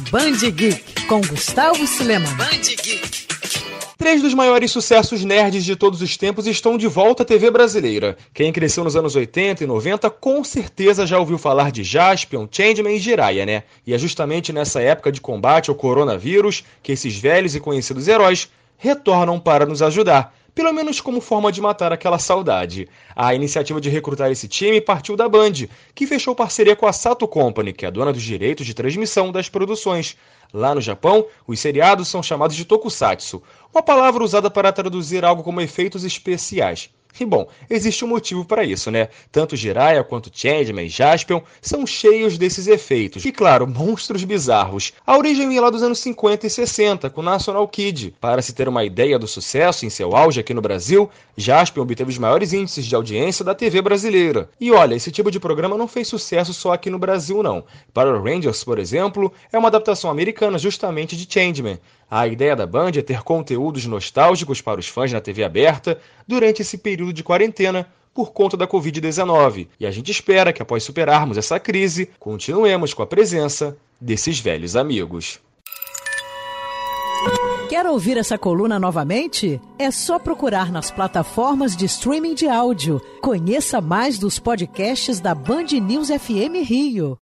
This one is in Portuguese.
Band Geek com Gustavo Suleman. Band Geek. Três dos maiores sucessos nerds de todos os tempos estão de volta à TV brasileira. Quem cresceu nos anos 80 e 90 com certeza já ouviu falar de Jaspion, Changeman e Jiraiya, né? E é justamente nessa época de combate ao coronavírus que esses velhos e conhecidos heróis retornam para nos ajudar pelo menos como forma de matar aquela saudade. A iniciativa de recrutar esse time partiu da Band, que fechou parceria com a Sato Company, que é dona dos direitos de transmissão das produções. Lá no Japão, os seriados são chamados de tokusatsu, uma palavra usada para traduzir algo como efeitos especiais. E bom, existe um motivo para isso, né? Tanto Jiraiya quanto Changeman e Jaspion são cheios desses efeitos. E claro, monstros bizarros. A origem vem lá dos anos 50 e 60, com National Kid. Para se ter uma ideia do sucesso em seu auge aqui no Brasil, Jaspion obteve os maiores índices de audiência da TV brasileira. E olha, esse tipo de programa não fez sucesso só aqui no Brasil, não. Power Rangers, por exemplo, é uma adaptação americana justamente de Changeman. A ideia da Band é ter conteúdos nostálgicos para os fãs na TV aberta durante esse período de quarentena por conta da Covid-19. E a gente espera que, após superarmos essa crise, continuemos com a presença desses velhos amigos. Quer ouvir essa coluna novamente? É só procurar nas plataformas de streaming de áudio. Conheça mais dos podcasts da Band News FM Rio.